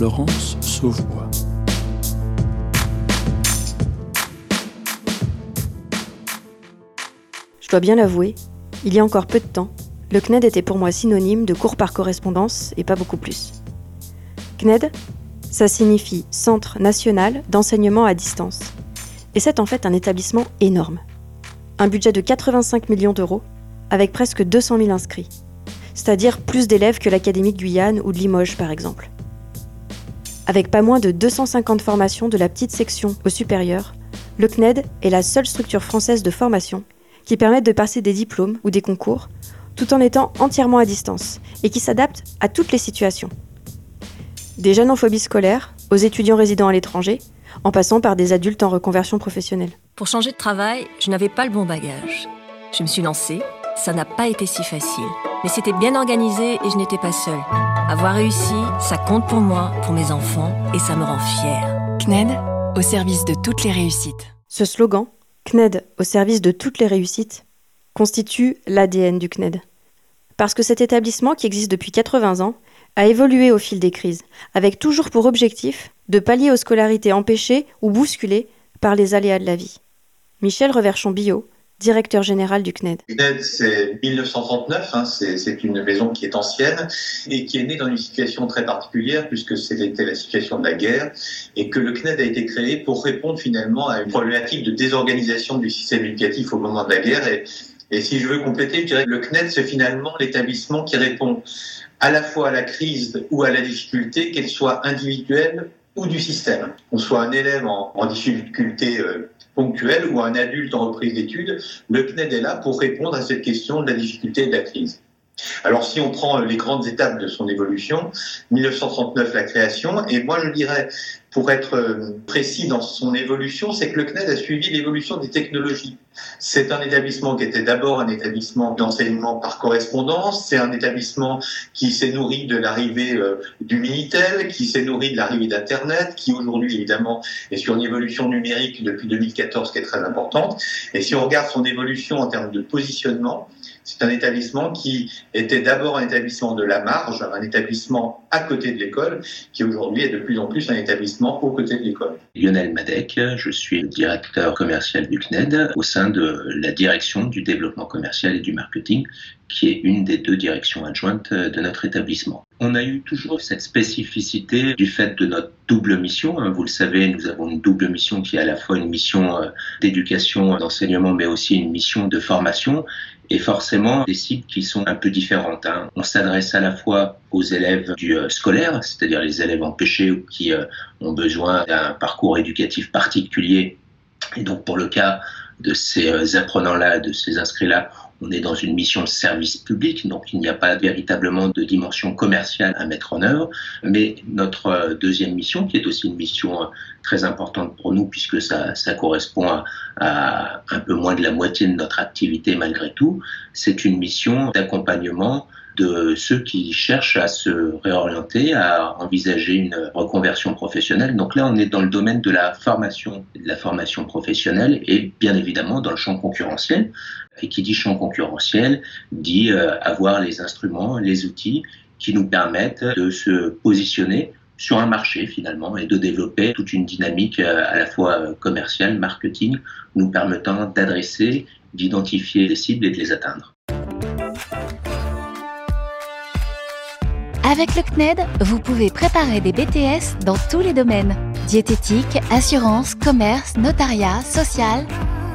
Florence Sauvebois. Je dois bien l'avouer, il y a encore peu de temps, le CNED était pour moi synonyme de cours par correspondance et pas beaucoup plus. CNED, ça signifie Centre national d'enseignement à distance. Et c'est en fait un établissement énorme. Un budget de 85 millions d'euros, avec presque 200 000 inscrits. C'est-à-dire plus d'élèves que l'Académie de Guyane ou de Limoges par exemple. Avec pas moins de 250 formations de la petite section au supérieur, le CNED est la seule structure française de formation qui permettent de passer des diplômes ou des concours, tout en étant entièrement à distance, et qui s'adaptent à toutes les situations. Des jeunes en phobie scolaire, aux étudiants résidant à l'étranger, en passant par des adultes en reconversion professionnelle. Pour changer de travail, je n'avais pas le bon bagage. Je me suis lancée, ça n'a pas été si facile. Mais c'était bien organisé et je n'étais pas seule. Avoir réussi, ça compte pour moi, pour mes enfants, et ça me rend fière. CNED, au service de toutes les réussites. Ce slogan, CNED au service de toutes les réussites constitue l'ADN du CNED. Parce que cet établissement, qui existe depuis 80 ans, a évolué au fil des crises, avec toujours pour objectif de pallier aux scolarités empêchées ou bousculées par les aléas de la vie. Michel Reverchon-Billot, directeur général du CNED. CNED, c'est 1939, hein, c'est une maison qui est ancienne et qui est née dans une situation très particulière puisque c'était la situation de la guerre et que le CNED a été créé pour répondre finalement à une problématique de désorganisation du système éducatif au moment de la guerre. Et, si je veux compléter, je dirais que le CNED, c'est finalement l'établissement qui répond à la fois à la crise ou à la difficulté, qu'elle soit individuelle ou du système. On soit un élève en, en difficulté euh, ou un adulte en reprise d'études, le CNED est là pour répondre à cette question de la difficulté et de la crise. Alors si on prend les grandes étapes de son évolution, 1939 la création, et moi je dirais, pour être euh, précis dans son évolution, c'est que le CNED a suivi l'évolution des technologies. C'est un établissement qui était d'abord un établissement d'enseignement par correspondance, c'est un établissement qui s'est nourri de l'arrivée euh, du Minitel, qui s'est nourri de l'arrivée d'Internet, qui aujourd'hui évidemment est sur une évolution numérique depuis 2014 qui est très importante. Et si on regarde son évolution en termes de positionnement, c'est un établissement qui était d'abord un établissement de la marge, un établissement à côté de l'école, qui aujourd'hui est de plus en plus un établissement aux côtés de l'école. Lionel Madec, je suis le directeur commercial du CNED au sein de la direction du développement commercial et du marketing, qui est une des deux directions adjointes de notre établissement. On a eu toujours cette spécificité du fait de notre double mission. Hein. Vous le savez, nous avons une double mission qui est à la fois une mission euh, d'éducation, d'enseignement, mais aussi une mission de formation et forcément des cibles qui sont un peu différentes. Hein. On s'adresse à la fois aux élèves du euh, scolaire, c'est-à-dire les élèves empêchés ou qui euh, ont besoin d'un parcours éducatif particulier. Et donc pour le cas de ces apprenants-là, de ces inscrits-là, on est dans une mission de service public, donc il n'y a pas véritablement de dimension commerciale à mettre en œuvre. Mais notre euh, deuxième mission, qui est aussi une mission euh, très importante pour nous, puisque ça, ça correspond à, à un peu moins de la moitié de notre activité malgré tout, c'est une mission d'accompagnement de ceux qui cherchent à se réorienter, à envisager une reconversion professionnelle. Donc là, on est dans le domaine de la formation, de la formation professionnelle et bien évidemment dans le champ concurrentiel. Et qui dit champ concurrentiel dit euh, avoir les instruments, les outils qui nous permettent de se positionner sur un marché finalement et de développer toute une dynamique euh, à la fois commerciale, marketing, nous permettant d'adresser, d'identifier les cibles et de les atteindre. Avec le CNED, vous pouvez préparer des BTS dans tous les domaines. Diététique, assurance, commerce, notariat, social,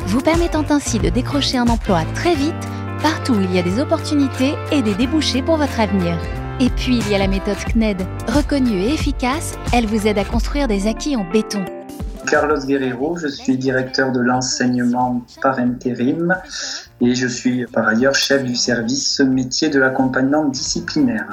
vous permettant ainsi de décrocher un emploi très vite partout où il y a des opportunités et des débouchés pour votre avenir. Et puis il y a la méthode CNED, reconnue et efficace, elle vous aide à construire des acquis en béton. Carlos Guerrero, je suis directeur de l'enseignement par intérim et je suis par ailleurs chef du service métier de l'accompagnement disciplinaire.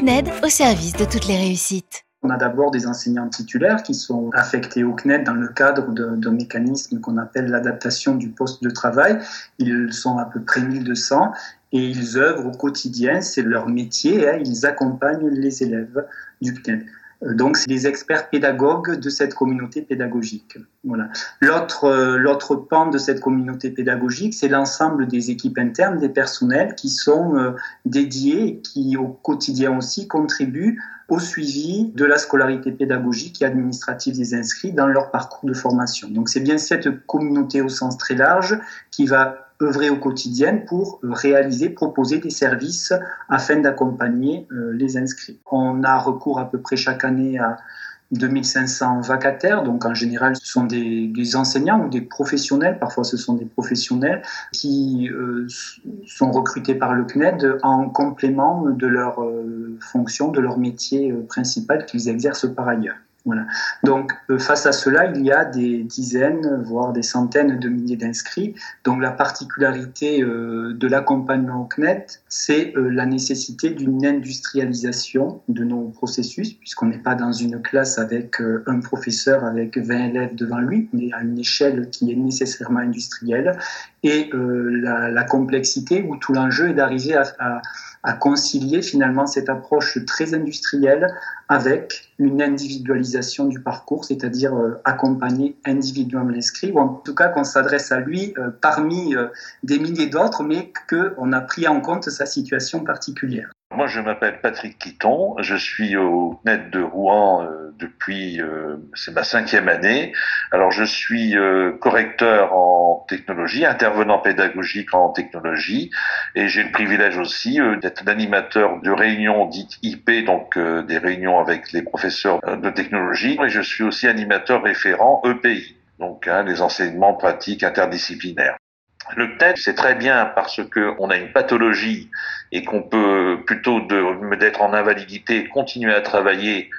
Au service de toutes les réussites. On a d'abord des enseignants titulaires qui sont affectés au CNED dans le cadre d'un mécanisme qu'on appelle l'adaptation du poste de travail. Ils sont à peu près 1200 et ils œuvrent au quotidien, c'est leur métier, hein, ils accompagnent les élèves du CNED. Euh, donc, c'est les experts pédagogues de cette communauté pédagogique. Voilà. L'autre, euh, l'autre pan de cette communauté pédagogique, c'est l'ensemble des équipes internes, des personnels qui sont euh, dédiés et qui, au quotidien aussi, contribuent au suivi de la scolarité pédagogique et administrative des inscrits dans leur parcours de formation. Donc, c'est bien cette communauté au sens très large qui va œuvrer au quotidien pour réaliser, proposer des services afin d'accompagner euh, les inscrits. On a recours à peu près chaque année à 2500 vacataires, donc en général ce sont des, enseignants ou des professionnels, parfois ce sont des professionnels qui euh, sont recrutés par le CNED en complément de leur euh, fonction, de leur métier principal qu'ils exercent par ailleurs. Voilà. Donc, euh, face à cela, il y a des dizaines, voire des centaines de milliers d'inscrits. Donc, la particularité euh, de l'accompagnement au CNET, c'est euh, la nécessité d'une industrialisation de nos processus, puisqu'on n'est pas dans une classe avec un professeur avec 20 élèves devant lui, mais à une échelle qui est nécessairement industrielle. Et la, la, complexité où tout l'enjeu est d'arriver à, concilier finalement cette approche très industrielle avec une individualisation du parcours, c'est-à-dire euh, accompagner individuellement l'inscrit, ou en tout cas qu'on s'adresse à lui euh, parmi euh, des milliers d'autres, mais qu'on a pris en compte sa situation particulière. Moi, je m'appelle Patrick Quiton, je suis au net de Rouen euh, depuis, euh, c'est ma cinquième année. Alors, je suis euh, correcteur en technologie, intervenant pédagogique en technologie, et j'ai le privilège aussi d'être l'animateur de réunions dites IP, donc des réunions avec les professeurs de technologie, et je suis aussi animateur référent EPI, donc hein, les enseignements pratiques interdisciplinaires. Le TED, c'est très bien parce que on a une pathologie et qu'on peut plutôt d'être en invalidité continuer à travailler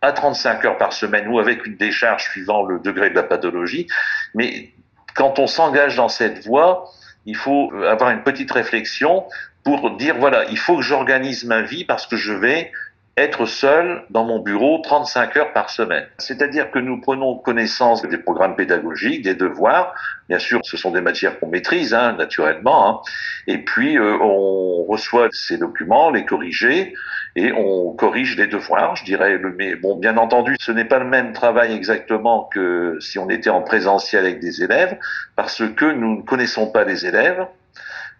à 35 heures par semaine ou avec une décharge suivant le degré de la pathologie. Mais quand on s'engage dans cette voie, il faut avoir une petite réflexion pour dire voilà, il faut que j'organise ma vie parce que je vais être seul dans mon bureau 35 heures par semaine. C'est-à-dire que nous prenons connaissance des programmes pédagogiques, des devoirs. Bien sûr, ce sont des matières qu'on maîtrise, hein, naturellement. Hein. Et puis, euh, on reçoit ces documents, les corriger, et on corrige les devoirs, je dirais. Mais bon, bien entendu, ce n'est pas le même travail exactement que si on était en présentiel avec des élèves, parce que nous ne connaissons pas les élèves.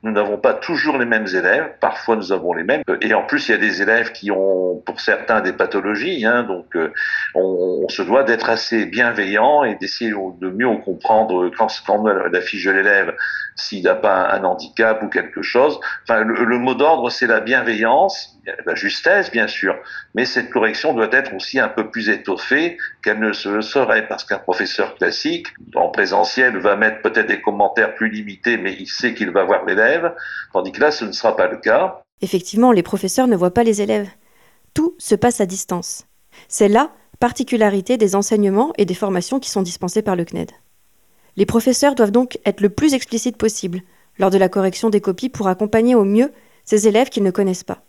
Nous n'avons pas toujours les mêmes élèves, parfois nous avons les mêmes, et en plus il y a des élèves qui ont pour certains des pathologies, hein, donc euh, on, se doit d'être assez bienveillant et d'essayer de mieux comprendre quand, quand on affiche l'élève s'il n'a pas un handicap ou quelque chose. Enfin, le, mot d'ordre c'est la bienveillance, la justesse bien sûr, mais cette correction doit être aussi un peu plus étoffée qu'elle ne se le serait, parce qu'un professeur classique en présentiel va mettre peut-être des commentaires plus limités, mais il sait qu'il va voir l'élève tandis que là, ce ne sera pas le cas. Effectivement, les professeurs ne voient pas les élèves. Tout se passe à distance. C'est la particularité des enseignements et des formations qui sont dispensés par le CNED. Les professeurs doivent donc être le plus explicites possible lors de la correction des copies pour accompagner au mieux ces élèves qu'ils ne connaissent pas.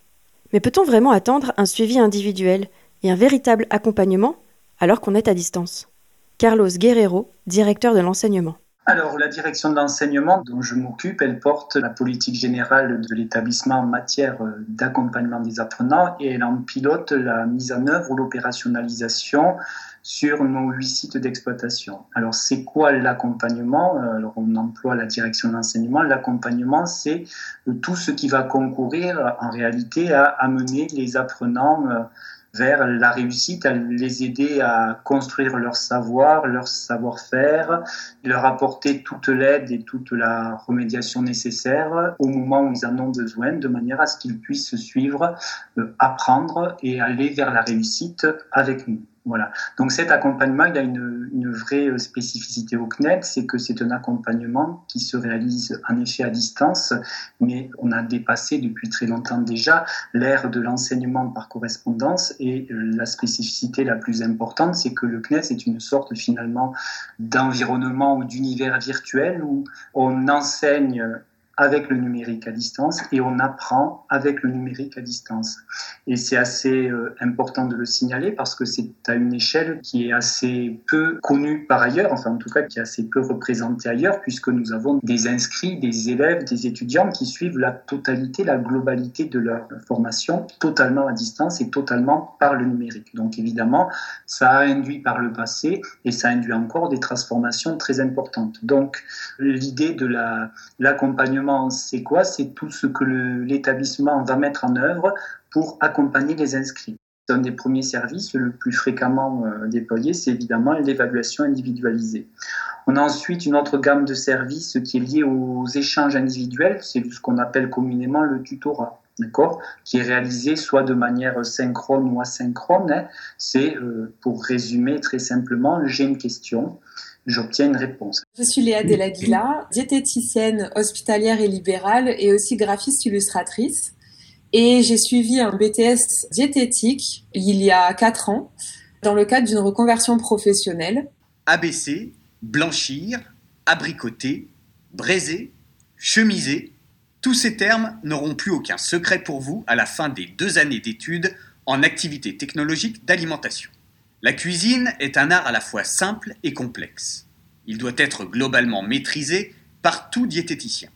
Mais peut-on vraiment attendre un suivi individuel et un véritable accompagnement alors qu'on est à distance? Carlos Guerrero, directeur de l'enseignement. Alors, la direction de l'enseignement dont je m'occupe, elle porte la politique générale de l'établissement en matière euh, d'accompagnement des apprenants et elle en pilote la mise en œuvre ou l'opérationnalisation sur nos huit sites d'exploitation. Alors, c'est quoi l'accompagnement? Alors, on emploie la direction de l'enseignement. L'accompagnement, c'est euh, tout ce qui va concourir en réalité à amener les apprenants euh, vers la réussite, à les aider à construire leur savoir, leur savoir-faire, leur apporter toute l'aide et toute la remédiation nécessaire au moment où ils en ont besoin, de manière à ce qu'ils puissent suivre, euh, apprendre et aller vers la réussite avec nous. Donc cet accompagnement, il a une, une vraie euh, spécificité au CNED, c'est que c'est un accompagnement qui se réalise en effet à distance, mais on a dépassé depuis très longtemps déjà l'ère de l'enseignement par correspondance et euh, la spécificité la plus importante, c'est que le CNED c'est une sorte finalement d'environnement ou d'univers virtuel où on enseigne avec le numérique à distance et on apprend avec le numérique à distance. Et c'est assez euh, important de le signaler parce que c'est à une échelle qui est assez peu connue par ailleurs, enfin en tout cas qui est assez peu représentée ailleurs, puisque nous avons des inscrits, des élèves, des étudiants qui suivent la totalité, la globalité de leur formation totalement à distance et totalement par le numérique. Donc évidemment, ça a induit par le passé et ça induit encore des transformations très importantes. Donc l'idée de l'accompagnement c'est quoi? C'est tout ce que l'établissement va mettre en œuvre pour accompagner les inscrits. Un des premiers services le plus fréquemment euh, déployé, c'est évidemment l'évaluation individualisée. On a ensuite une autre gamme de services qui est liée aux échanges individuels, c'est ce qu'on appelle communément le tutorat. Qui est réalisé soit de manière synchrone ou asynchrone. Hein. C'est, euh, pour résumer très simplement, j'ai une question, j'obtiens une réponse. Je suis Léa Delaguila, diététicienne hospitalière et libérale et aussi graphiste illustratrice. Et j'ai suivi un BTS diététique il y a 4 ans dans le cadre d'une reconversion professionnelle. ABC, blanchir, abricoter, braiser, chemiser, tous ces termes n'auront plus aucun secret pour vous à la fin des deux années d'études en activité technologique d'alimentation. La cuisine est un art à la fois simple et complexe. Il doit être globalement maîtrisé par tout diététicien.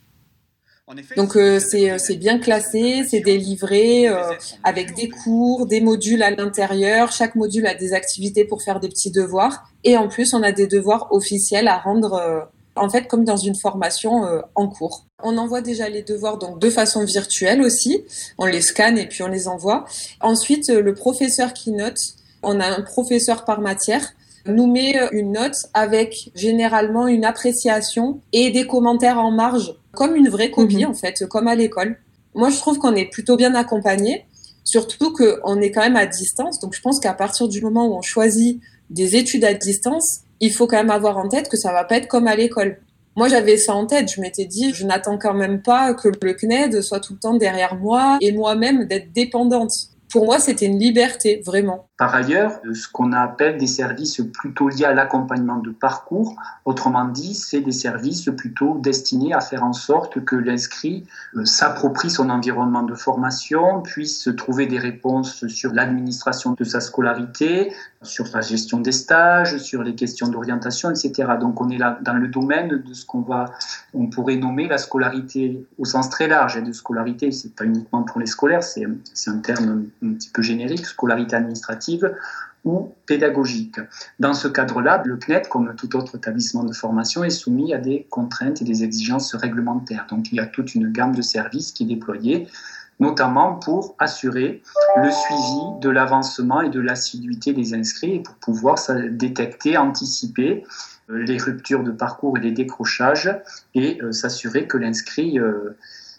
Donc euh, euh, c'est bien classé, c'est délivré euh, avec des cours, des modules à l'intérieur. Chaque module a des activités pour faire des petits devoirs. Et en plus, on a des devoirs officiels à rendre, en fait, comme dans une formation en cours. On envoie déjà les devoirs donc de façon virtuelle aussi. On les scanne et puis on les envoie. Ensuite, le professeur qui note on a un professeur par matière nous met une note avec généralement une appréciation et des commentaires en marge, comme une vraie copie mhm. en fait, comme à l'école. Moi, je trouve qu'on est plutôt bien accompagné, surtout qu'on est quand même à distance. Donc, je pense qu'à partir du moment où on choisit des études à distance, il faut quand même avoir en tête que ça va pas être comme à l'école. Moi, j'avais ça en tête. Je m'étais dit, je n'attends quand même pas que le CNED soit tout le temps derrière moi et moi-même d'être dépendante. Pour moi, c'était une liberté, vraiment. Par ailleurs, ce qu'on appelle des services plutôt liés à l'accompagnement de parcours, autrement dit, c'est des services plutôt destinés à faire en sorte que l'inscrit euh, s'approprie son environnement de formation, puisse trouver des réponses sur l'administration de sa scolarité, sur sa gestion des stages, sur les questions d'orientation, etc. Donc on est là dans le domaine de ce qu'on va, on pourrait nommer la scolarité au sens très large. Et de scolarité, c'est pas uniquement pour les scolaires, c'est un terme un petit peu générique, scolarité administrative ou pédagogique. Dans ce cadre-là, le CNET, comme tout autre établissement de formation, est soumis à des contraintes et des exigences réglementaires. Donc il y a toute une gamme de services qui est déployée notamment pour assurer le suivi de l'avancement et de l'assiduité des inscrits et pour pouvoir détecter, anticiper euh, les ruptures de parcours et les décrochages et euh, s'assurer que l'inscrit euh,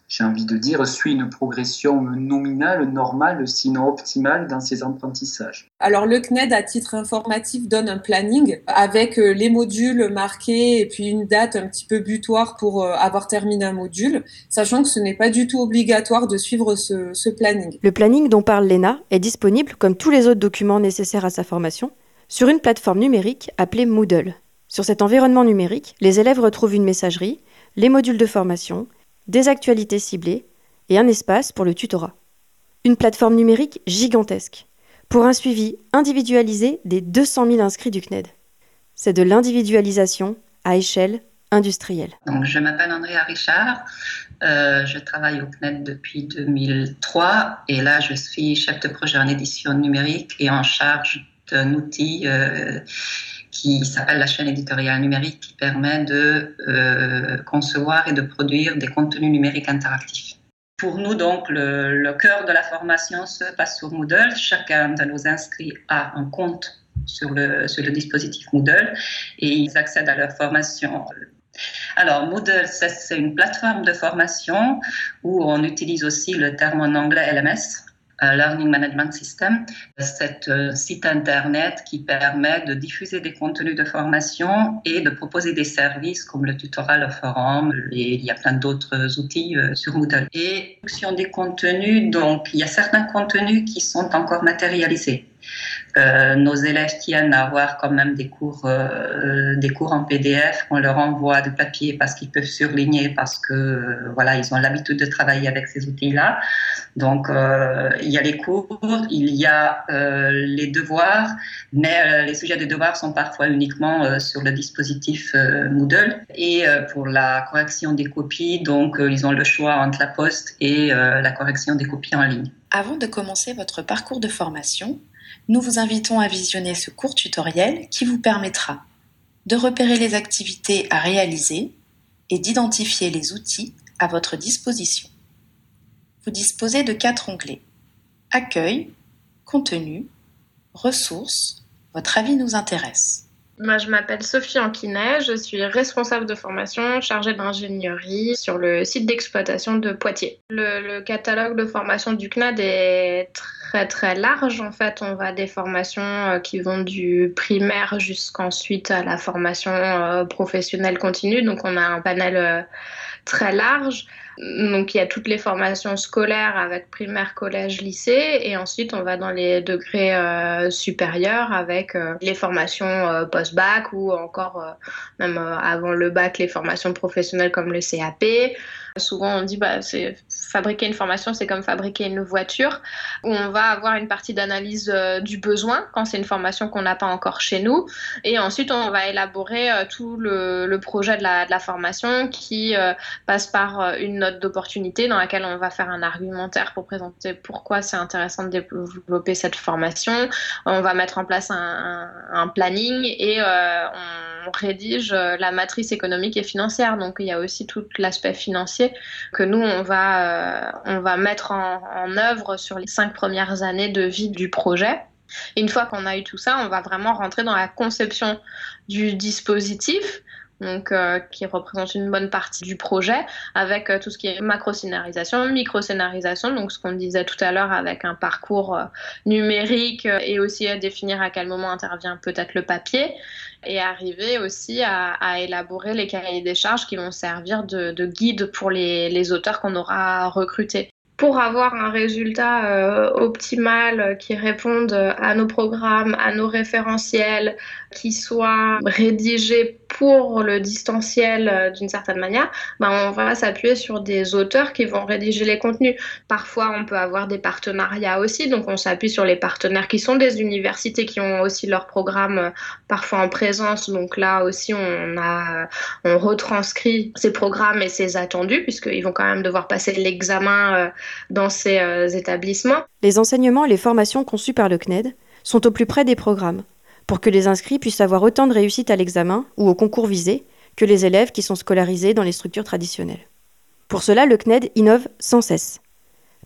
j'ai envie de dire, suit une progression nominale, normale, sinon optimale dans ses apprentissages. Alors le CNED, à titre informatif, donne un planning avec euh, les modules marqués et puis une date un petit peu butoir pour euh, avoir terminé un module, sachant que ce n'est pas du tout obligatoire de suivre ce, ce planning. Le planning dont parle Léna est disponible, comme tous les autres documents nécessaires à sa formation, sur une plateforme numérique appelée Moodle. Sur cet environnement numérique, les élèves retrouvent une messagerie, les modules de formation, des actualités ciblées et un espace pour le tutorat. Une plateforme numérique gigantesque pour un suivi individualisé des 200 000 inscrits du CNED. C'est de l'individualisation à échelle industrielle. Donc, je m'appelle Andrea Richard, euh, je travaille au CNED depuis 2003 et là je suis chef de projet en édition numérique et en charge d'un outil euh, qui s'appelle la chaîne éditoriale numérique, qui permet de euh, concevoir et de produire des contenus numériques interactifs. Pour nous, donc, le, cœur de la formation se passe sur Moodle. Chacun de nos inscrits a un compte sur le, sur le dispositif Moodle et ils accèdent à leur formation. Alors, Moodle, c'est une plateforme de formation où on utilise aussi le terme en anglais LMS, Learning Management System, cet euh, site internet qui permet de diffuser des contenus de formation et de proposer des services comme le tutorat, le forum, et il y a plein d'autres outils euh, sur Moodle. Et fonction des contenus, donc il y a certains contenus qui sont encore matérialisés Euh, nos élèves tiennent à avoir quand même des cours, euh, des cours en PDF. On leur envoie de papier parce qu'ils peuvent surligner, parce que euh, voilà, ils ont l'habitude de travailler avec ces outils-là. Donc, il y a les cours, il y a les devoirs, mais les sujets des devoirs sont parfois uniquement sur le dispositif Moodle. Et pour la correction des copies, donc, ils ont le choix entre la poste et la correction des copies en ligne. Avant de commencer votre parcours de formation, nous vous invitons à visionner ce court tutoriel qui vous permettra de repérer les activités à réaliser et d'identifier les outils à votre disposition. Vous disposez de quatre onglets. Accueil, contenu, ressources, votre avis nous intéresse. Moi, je m'appelle Sophie Anquinet, je suis responsable de formation chargée d'ingénierie sur le site d'exploitation de Poitiers. Le, catalogue de formation du CNAD est très très large. En fait, on va des formations euh, qui vont du primaire jusqu'ensuite à la formation euh, professionnelle continue. Donc, on a un panel euh, très large. Donc il y a toutes les formations scolaires avec primaire, collège, lycée, et ensuite on va dans les degrés euh, supérieurs avec euh, les formations euh, post-bac ou encore même avant le bac les formations professionnelles comme le CAP. Souvent, on dit bah c'est fabriquer une formation, c'est comme fabriquer une voiture. Où on va avoir une partie d'analyse du besoin quand c'est une formation qu'on n'a pas encore chez nous, et ensuite on va élaborer tout le, projet de la, de la, formation qui passe par une note d'opportunité dans laquelle on va faire un argumentaire pour présenter pourquoi c'est intéressant de développer cette formation. On va mettre en place un, planning et on rédige la matrice économique et financière. Donc il y a aussi tout l'aspect financier que nous, on va, euh, on va mettre en œuvre sur les cinq premières années de vie du projet. une fois qu'on a eu tout ça, on va vraiment rentrer dans la conception du dispositif, donc euh, qui représente une bonne partie du projet, avec euh, tout ce qui est macro-scénarisation, micro-scénarisation, donc ce qu'on disait tout à l'heure avec un parcours numérique et aussi à définir à quel moment intervient peut-être le papier et arriver aussi à, élaborer les cahiers des charges qui vont servir de, guide pour les auteurs qu'on aura recrutés. Pour avoir un résultat euh, optimal qui réponde à nos programmes, à nos référentiels, qui soit rédigé pour le distanciel euh, d'une certaine manière, ben on va s'appuyer sur des auteurs qui vont rédiger les contenus. Parfois, on peut avoir des partenariats aussi, donc on s'appuie sur les partenaires qui sont des universités qui ont aussi leurs programmes euh, parfois en présence. Donc là aussi, on a, on retranscrit ces programmes et ces attendus puisqu'ils vont quand même devoir passer l'examen dans ces euh, établissements. Les enseignements et les formations conçus par le CNED sont au plus près des programmes, pour que les inscrits puissent avoir autant de réussite à l'examen ou au concours visé que les élèves qui sont scolarisés dans les structures traditionnelles. Pour cela, le CNED innove sans cesse.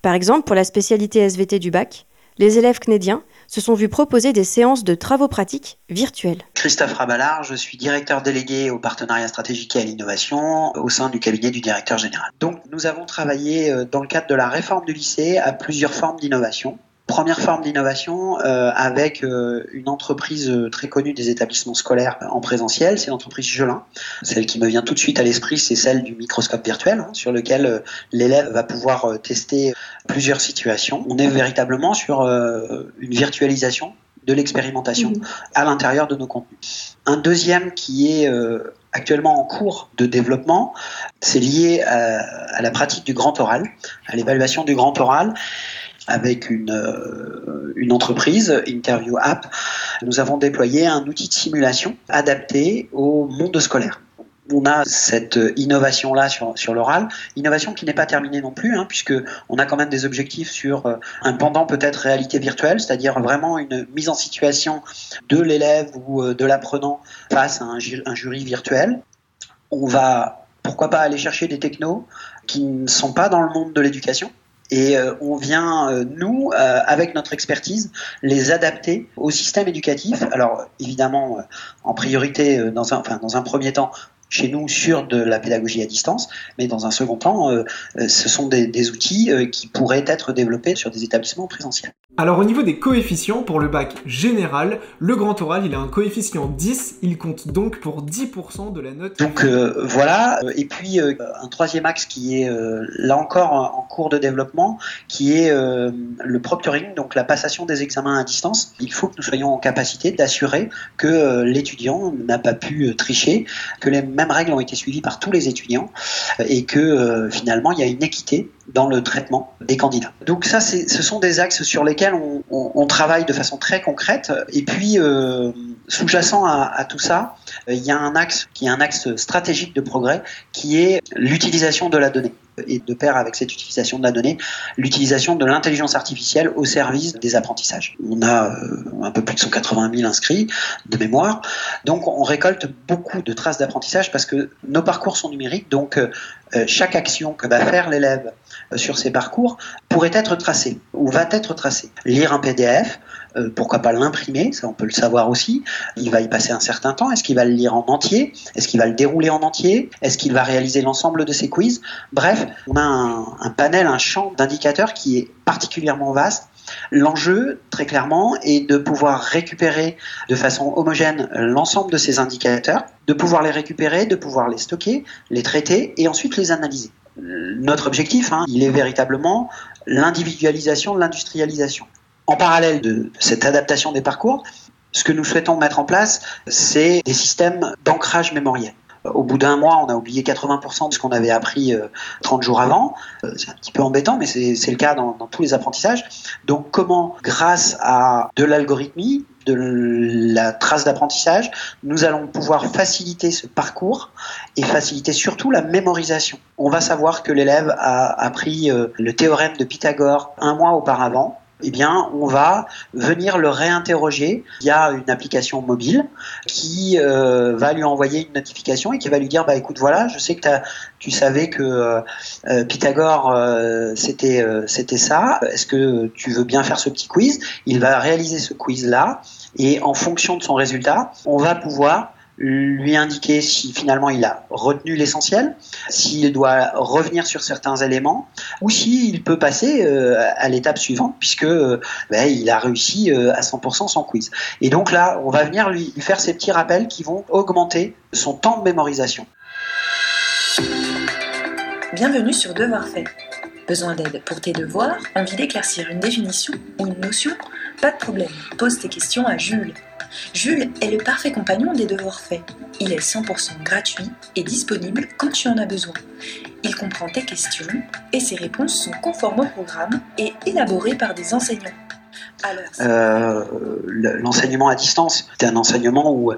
Par exemple, pour la spécialité SVT du bac, les élèves cnédiens se sont vus proposer des séances de travaux pratiques virtuels. Christophe Rabalard, je suis directeur délégué au partenariat stratégique et à l'innovation au sein du cabinet du directeur général. Donc nous avons travaillé euh, dans le cadre de la réforme du lycée à plusieurs formes d'innovation première forme d'innovation euh, avec euh, une entreprise euh, très connue des établissements scolaires en présentiel, c'est l'entreprise Gelin. Celle qui me vient tout de suite à l'esprit, c'est celle du microscope virtuel, hein, sur lequel l'élève va pouvoir tester plusieurs situations. On est véritablement sur une virtualisation de l'expérimentation mmh. à l'intérieur de nos contenus. Un deuxième qui est actuellement en cours de développement, c'est lié à, à, la pratique du grand oral, à l'évaluation du grand oral avec une, euh, une entreprise, Interview App, nous avons déployé un outil de simulation adapté au monde scolaire on a cette innovation-là sur, sur l'oral, innovation qui n'est pas terminée non plus, hein, puisque on a quand même des objectifs sur euh, un pendant peut-être réalité virtuelle, c'est-à-dire vraiment une mise en situation de l'élève ou euh, de l'apprenant face à un, jury virtuel. On va, pourquoi pas, aller chercher des technos qui ne sont pas dans le monde de l'éducation, et euh, on vient, euh, nous, euh, avec notre expertise, les adapter au système éducatif. Alors, évidemment, en priorité, dans un, enfin, dans un premier temps, chez nous sur de la pédagogie à distance, mais dans un second temps, euh, euh, ce sont des, des outils euh, qui pourraient être développés sur des établissements présentiels. Alors au niveau des coefficients, pour le bac général, le grand oral, il a un coefficient 10, il compte donc pour 10% de la note. Donc euh, voilà, et puis euh, un troisième axe qui est euh, là encore en cours de développement, qui est le proctoring, donc la passation des examens à distance. Il faut que nous soyons en capacité d'assurer que l'étudiant n'a pas pu tricher, que les mêmes règles ont été suivies par tous les étudiants et que finalement il y a une équité dans le traitement des candidats. Donc ça, ce sont des axes sur lesquels on, travaille de façon très concrète. Et puis, euh, sous-jacent à, à, tout ça, il y a un axe qui est un axe stratégique de progrès, qui est l'utilisation de la donnée et de pair avec cette utilisation de la donnée, l'utilisation de l'intelligence artificielle au service des apprentissages. On a euh, un peu plus de 180 000 inscrits de mémoire, donc on récolte beaucoup de traces d'apprentissage parce que nos parcours sont numériques, donc euh, chaque action que va faire l'élève sur ses parcours pourrait être tracée ou va être tracée. Lire un PDF, euh, pourquoi pas l'imprimer, ça on peut le savoir aussi. Il va y passer un certain temps. Est-ce qu'il va le lire en entier? Est-ce qu'il va le dérouler en entier? Est-ce qu'il va réaliser l'ensemble de ses quiz? Bref, on a un panel, un champ d'indicateurs qui est particulièrement vaste. L'enjeu, très clairement, est de pouvoir récupérer de façon homogène l'ensemble de ces indicateurs, de pouvoir les récupérer, de pouvoir les stocker, les traiter et ensuite les analyser. Notre objectif, hein, il est véritablement l'individualisation de l'industrialisation. En parallèle de cette adaptation des parcours, ce que nous souhaitons mettre en place, c'est des systèmes d'ancrage mémoriel. Au bout d'un mois, on a oublié 80% de ce qu'on avait appris 30 jours avant. C'est un petit peu embêtant, mais c'est le cas dans, dans, tous les apprentissages. Donc comment, grâce à de l'algorithmie, de la trace d'apprentissage, nous allons pouvoir faciliter ce parcours et faciliter surtout la mémorisation. On va savoir que l'élève a appris le théorème de Pythagore un mois auparavant eh bien, on va venir le réinterroger via une application mobile qui euh, va lui envoyer une notification et qui va lui dire bah écoute voilà, je sais que tu savais que euh, Pythagore euh, c'était c'était ça. Est-ce que tu veux bien faire ce petit quiz? Il va réaliser ce quiz là et en fonction de son résultat, on va pouvoir lui indiquer si finalement il a retenu l'essentiel, s'il doit revenir sur certains éléments, ou s'il peut passer euh, à l'étape suivante, puisque euh, ben, il a réussi euh, à 100% son quiz. Et donc là, on va venir lui, lui faire ces petits rappels qui vont augmenter son temps de mémorisation. Bienvenue sur Devoir fait. Besoin d'aide pour tes devoirs Envie d'éclaircir une définition ou une notion? Pas de problème, pose tes questions à Jules. Jules est le parfait compagnon des devoirs faits. Il est 100% gratuit et disponible quand tu en as besoin. Il comprend tes questions et ses réponses sont conformes au programme et élaborées par des enseignants. Euh, L'enseignement à distance, c'est un enseignement où,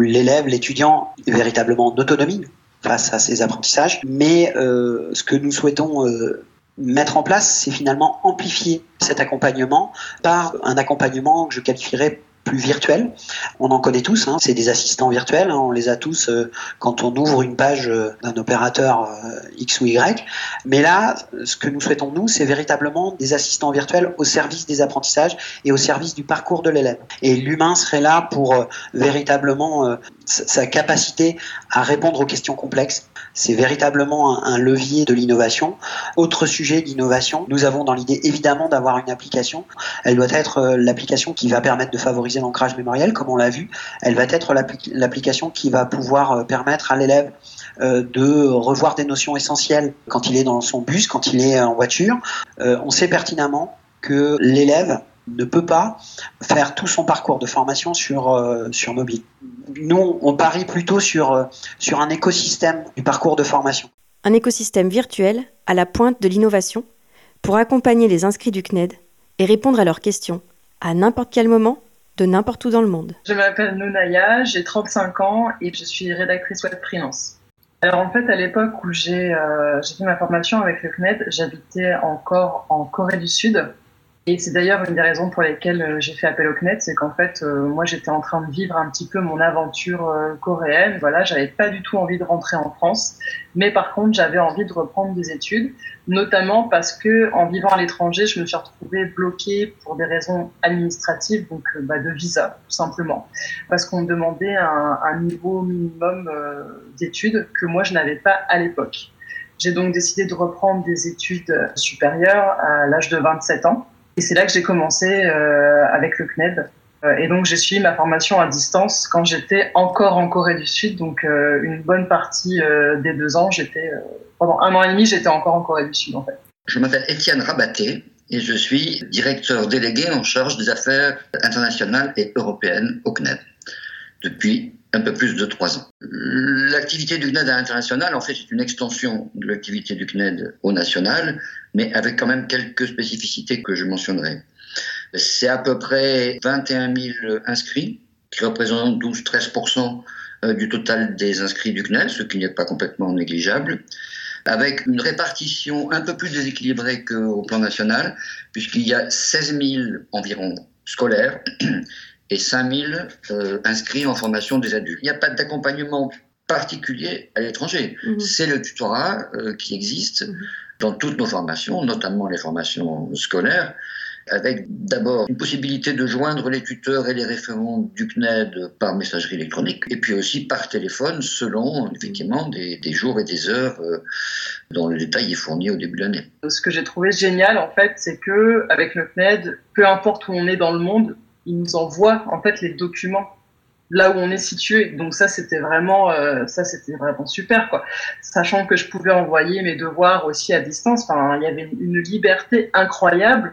l'élève, l'étudiant est véritablement en autonomie face à ses apprentissages, mais euh, ce que nous souhaitons euh, mettre en place, c'est finalement amplifier cet accompagnement par un accompagnement que je qualifierais plus virtuel. On en connaît tous, hein, c'est des assistants virtuels, hein, on les a tous euh, quand on ouvre une page euh, d'un opérateur euh, X ou Y. Mais là, ce que nous souhaitons, nous, c'est véritablement des assistants virtuels au service des apprentissages et au service du parcours de l'élève. Et l'humain serait là pour véritablement sa capacité à répondre aux questions complexes. C'est véritablement un, levier de l'innovation. Autre sujet d'innovation, nous avons dans l'idée évidemment d'avoir une application. Elle doit être l'application qui va permettre de favoriser l'ancrage mémoriel, comme on l'a vu. Elle va être l'application qui va pouvoir permettre à l'élève de revoir des notions essentielles quand il est dans son bus, quand il est en voiture. on sait pertinemment que l'élève ne peut pas faire tout son parcours de formation sur, euh, sur mobile. Nous, on parie plutôt sur, euh, sur un écosystème du parcours de formation. Un écosystème virtuel à la pointe de l'innovation pour accompagner les inscrits du CNED et répondre à leurs questions à n'importe quel moment, de n'importe où dans le monde. Je m'appelle Nounaya, j'ai 35 ans et je suis rédactrice web freelance. Alors en fait, à l'époque où j'ai euh, fait ma formation avec le CNED, j'habitais encore en Corée du Sud Et c'est d'ailleurs une des raisons pour lesquelles euh, j'ai fait appel au CNED, c'est qu'en fait, euh, moi, j'étais en train de vivre un petit peu mon aventure euh, coréenne. Voilà, j'avais pas du tout envie de rentrer en France, mais par contre, j'avais envie de reprendre des études, notamment parce que en vivant à l'étranger, je me suis retrouvée bloquée pour des raisons administratives, donc bah, de visa, tout simplement, parce qu'on me demandait un niveau minimum d'études que moi, je n'avais pas à l'époque. J'ai donc décidé de reprendre des études supérieures à l'âge de 27 ans. Et c'est là que j'ai commencé euh, avec le CNED. Euh, et donc j'ai suivi ma formation à distance quand j'étais encore en Corée du Sud. Donc euh, une bonne partie des deux ans, j'étais pendant un an et demi, j'étais encore en Corée du Sud en fait. Je m'appelle Étienne Rabaté et je suis directeur délégué en charge des affaires internationales et européennes au CNED depuis un peu plus de trois ans. L'activité du CNED à l'international, en fait, c'est une extension de l'activité du CNED au national, mais avec quand même quelques spécificités que je mentionnerai. C'est à peu près 21 000 inscrits, qui représentent 12-13% euh, du total des inscrits du CNED, ce qui n'est pas complètement négligeable, avec une répartition un peu plus déséquilibrée qu'au plan national, puisqu'il y a 16 000 environ scolaires et 5000 euh, inscrits en formation des adultes. Il n'y a pas d'accompagnement particulier à l'étranger. Mhm. C'est le tutorat euh, qui existe mhm. dans toutes nos formations, notamment les formations scolaires, avec d'abord une possibilité de joindre les tuteurs et les référents du CNED par messagerie électronique, et puis aussi par téléphone selon effectivement des, des jours et des heures euh, dont le détail est fourni au début de l'année. Ce que j'ai trouvé génial en fait, c'est que avec le CNED, peu importe où on est dans le monde, il nous envoie en fait les documents là où on est situé. Donc ça, c'était vraiment, euh, ça, c'était vraiment super, quoi. Sachant que je pouvais envoyer mes devoirs aussi à distance. Enfin, il y avait une liberté incroyable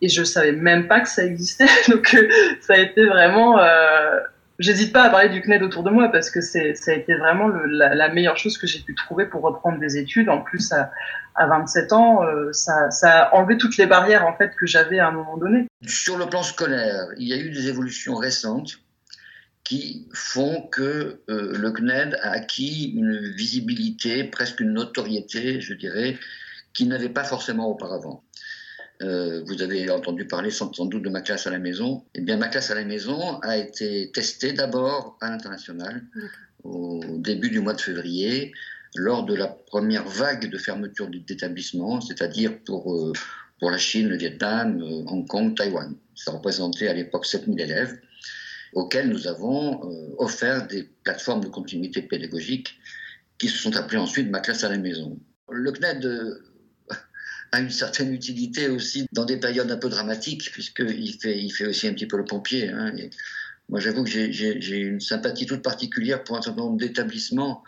et je savais même pas que ça existait. Donc euh, ça a été vraiment. Euh, J'hésite pas à parler du CNED autour de moi parce que c'est, ça a été vraiment la, meilleure chose que j'ai pu trouver pour reprendre des études. En plus, à, à 27 ans, euh, ça, ça, a enlevé toutes les barrières en fait que j'avais à un moment donné. Sur le plan scolaire, il y a eu des évolutions récentes qui font que euh, le CNED a acquis une visibilité, presque une notoriété, je dirais, qu'il n'avait pas forcément auparavant. Euh, vous avez entendu parler sans, doute de ma classe à la maison. Eh bien, ma classe à la maison a été testée d'abord à l'international au début du mois de février lors de la première vague de fermeture d'établissements, c'est-à-dire pour, euh, pour la Chine, le Vietnam, euh, Hong Kong, Taïwan. Ça représentait à l'époque 7000 élèves auxquels nous avons offert des plateformes de continuité pédagogique qui se sont appelées ensuite Ma classe à la maison. Le CNED a une certaine utilité aussi dans des périodes un peu dramatiques, puisqu'il fait, il fait aussi un petit peu le pompier. Hein, moi, j'avoue que j'ai une sympathie toute particulière pour un certain nombre d'établissements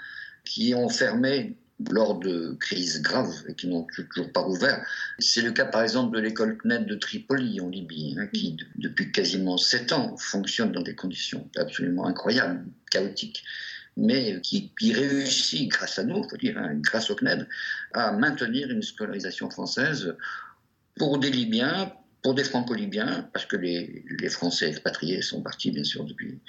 qui ont fermé lors de crises graves et qui n'ont toujours pas ouvert. C'est le cas par exemple de l'école CNED de Tripoli en Libye, hein, qui depuis quasiment sept ans fonctionne dans des conditions absolument incroyables, chaotiques mais qui, réussit, grâce à nous, faut dire, hein, grâce au CNED, à maintenir une scolarisation française pour des Libyens, pour des Franco-Libyens, parce que les, Français expatriés sont partis, bien sûr, depuis,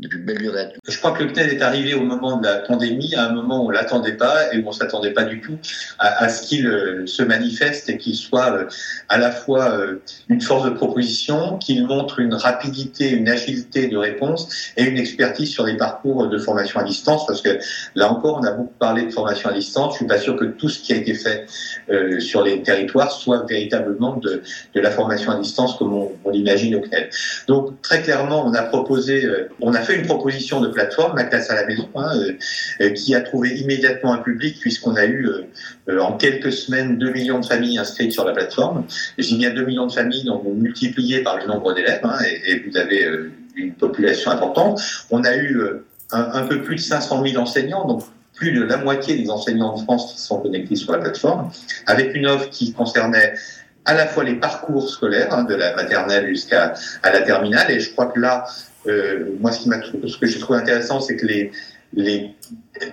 depuis belle lurette. Je crois que le CNED est arrivé au moment de la pandémie, à un moment où on ne l'attendait pas et où on ne s'attendait pas du tout à, ce qu'il euh, se manifeste et qu'il soit euh, à la fois euh, une force de proposition, qu'il montre une rapidité, une agilité de réponse et une expertise sur les parcours de formation à distance, parce que là encore, on a beaucoup parlé de formation à distance. Je suis pas sûr que tout ce qui a été fait sur les territoires soit véritablement de, de la formation à distance comme on, l'imagine au CNED. Donc très clairement, on a proposé, on a fait une proposition de plateforme, ma classe à la maison, hein, euh, qui a trouvé immédiatement un public puisqu'on a eu euh, en quelques semaines 2 millions de familles inscrites sur la plateforme. J'ai à 2 millions de familles, donc vous multipliez par le nombre d'élèves hein, et, vous avez euh, une population importante. On a eu un, un, peu plus de 500 000 enseignants, donc plus de la moitié des enseignants en France qui sont connectés sur la plateforme, avec une offre qui concernait à la fois les parcours scolaires, hein, de la maternelle jusqu'à la terminale, et je crois que là, euh, moi, ce, que j'ai trouvé intéressant, c'est que les, les,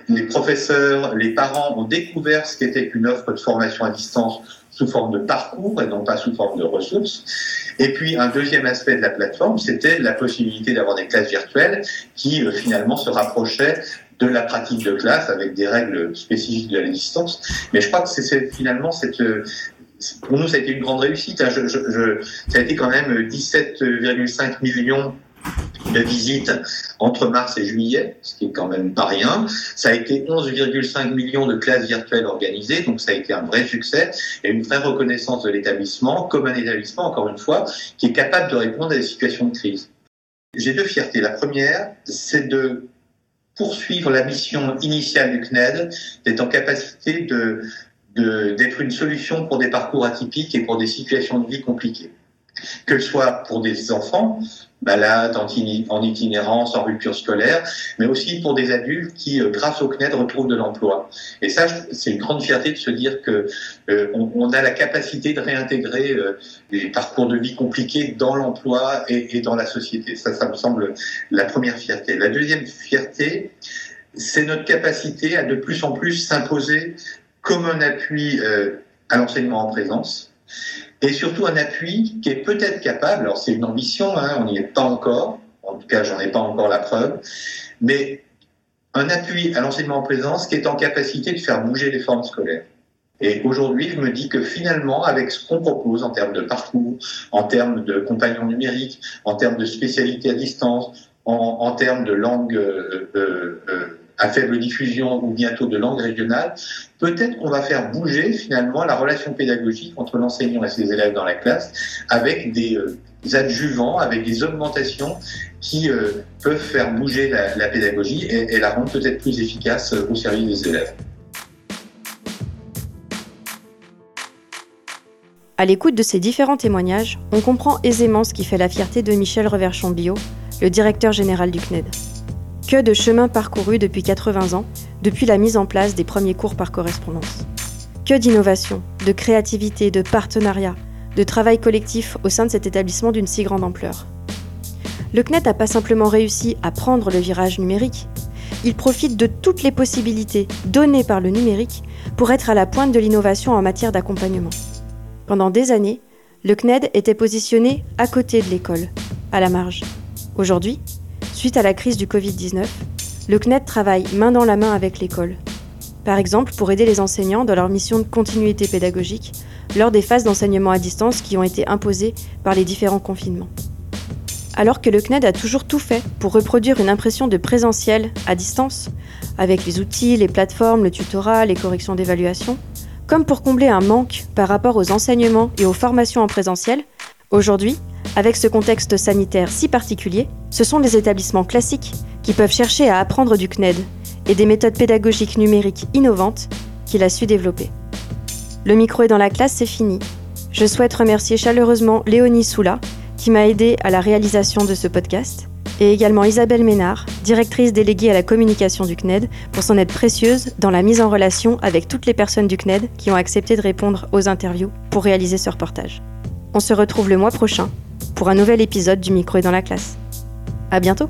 les, professeurs, les parents ont découvert ce qu'était qu'une offre de formation à distance sous forme de parcours et non pas sous forme de ressources. Et puis, un deuxième aspect de la plateforme, c'était la possibilité d'avoir des classes virtuelles qui, euh, finalement, se rapprochaient de la pratique de classe avec des règles spécifiques de la distance. Mais je crois que c'est finalement cette, pour nous, ça a été une grande réussite. Hein. Ça a été quand même 17,5 millions de visites entre mars et juillet, ce qui est quand même pas rien. Ça a été 11,5 millions de classes virtuelles organisées, donc ça a été un vrai succès et une vraie reconnaissance de l'établissement comme un établissement, encore une fois, qui est capable de répondre à des situations de crise. J'ai deux fiertés. La première, c'est de poursuivre la mission initiale du CNED, d'être en capacité de, d'être une solution pour des parcours atypiques et pour des situations de vie compliquées. Que ce soit pour des enfants, malades, en itinérance, en rupture scolaire, mais aussi pour des adultes qui, euh, grâce au CNED, retrouvent de l'emploi. Et ça, c'est une grande fierté de se dire que euh, on, a la capacité de réintégrer euh, des parcours de vie compliqués dans l'emploi et, et, dans la société. Ça, ça me semble la première fierté. La deuxième fierté, c'est notre capacité à de plus en plus s'imposer comme un appui à l'enseignement en présence et surtout un appui qui est peut-être capable, alors c'est une ambition, hein, on n'y est pas encore, en tout cas j'en ai pas encore la preuve, mais un appui à l'enseignement en présence qui est en capacité de faire bouger les formes scolaires. Et aujourd'hui, je me dis que finalement, avec ce qu'on propose en termes de parcours, en termes de compagnons numériques, en termes de spécialité à distance, en, en termes de langue euh, euh, euh à faible diffusion ou bientôt de langue régionale, peut-être qu'on va faire bouger finalement la relation pédagogique entre l'enseignant et ses élèves dans la classe avec des, euh, adjuvants, avec des augmentations qui euh, peuvent faire bouger la, pédagogie et, la rendre peut-être plus efficace euh, au service des élèves. À l'écoute de ces différents témoignages, on comprend aisément ce qui fait la fierté de Michel Reverchon-Bio, le directeur général du CNED. Que de chemin parcouru depuis 80 ans, depuis la mise en place des premiers cours par correspondance. Que d'innovation, de créativité, de partenariat, de travail collectif au sein de cet établissement d'une si grande ampleur. Le CNET n'a pas simplement réussi à prendre le virage numérique, il profite de toutes les possibilités données par le numérique pour être à la pointe de l'innovation en matière d'accompagnement. Pendant des années, le CNED était positionné à côté de l'école, à la marge. Aujourd'hui, Suite à la crise du Covid-19, le CNED travaille main dans la main avec l'école. Par exemple, pour aider les enseignants dans leur mission de continuité pédagogique lors des phases d'enseignement à distance qui ont été imposées par les différents confinements. Alors que le CNED a toujours tout fait pour reproduire une impression de présentiel à distance, avec les outils, les plateformes, le tutorat, les corrections d'évaluation, comme pour combler un manque par rapport aux enseignements et aux formations en présentiel, aujourd'hui, avec ce contexte sanitaire si particulier, ce sont les établissements classiques qui peuvent chercher à apprendre du CNED et des méthodes pédagogiques numériques innovantes qu'il a su développer. Le micro est dans la classe, c'est fini. Je souhaite remercier chaleureusement Léonie Soula, qui m'a aidé à la réalisation de ce podcast, et également Isabelle Ménard, directrice déléguée à la communication du CNED, pour son aide précieuse dans la mise en relation avec toutes les personnes du CNED qui ont accepté de répondre aux interviews pour réaliser ce reportage. On se retrouve le mois prochain pour un nouvel épisode du micro est dans la classe. À bientôt!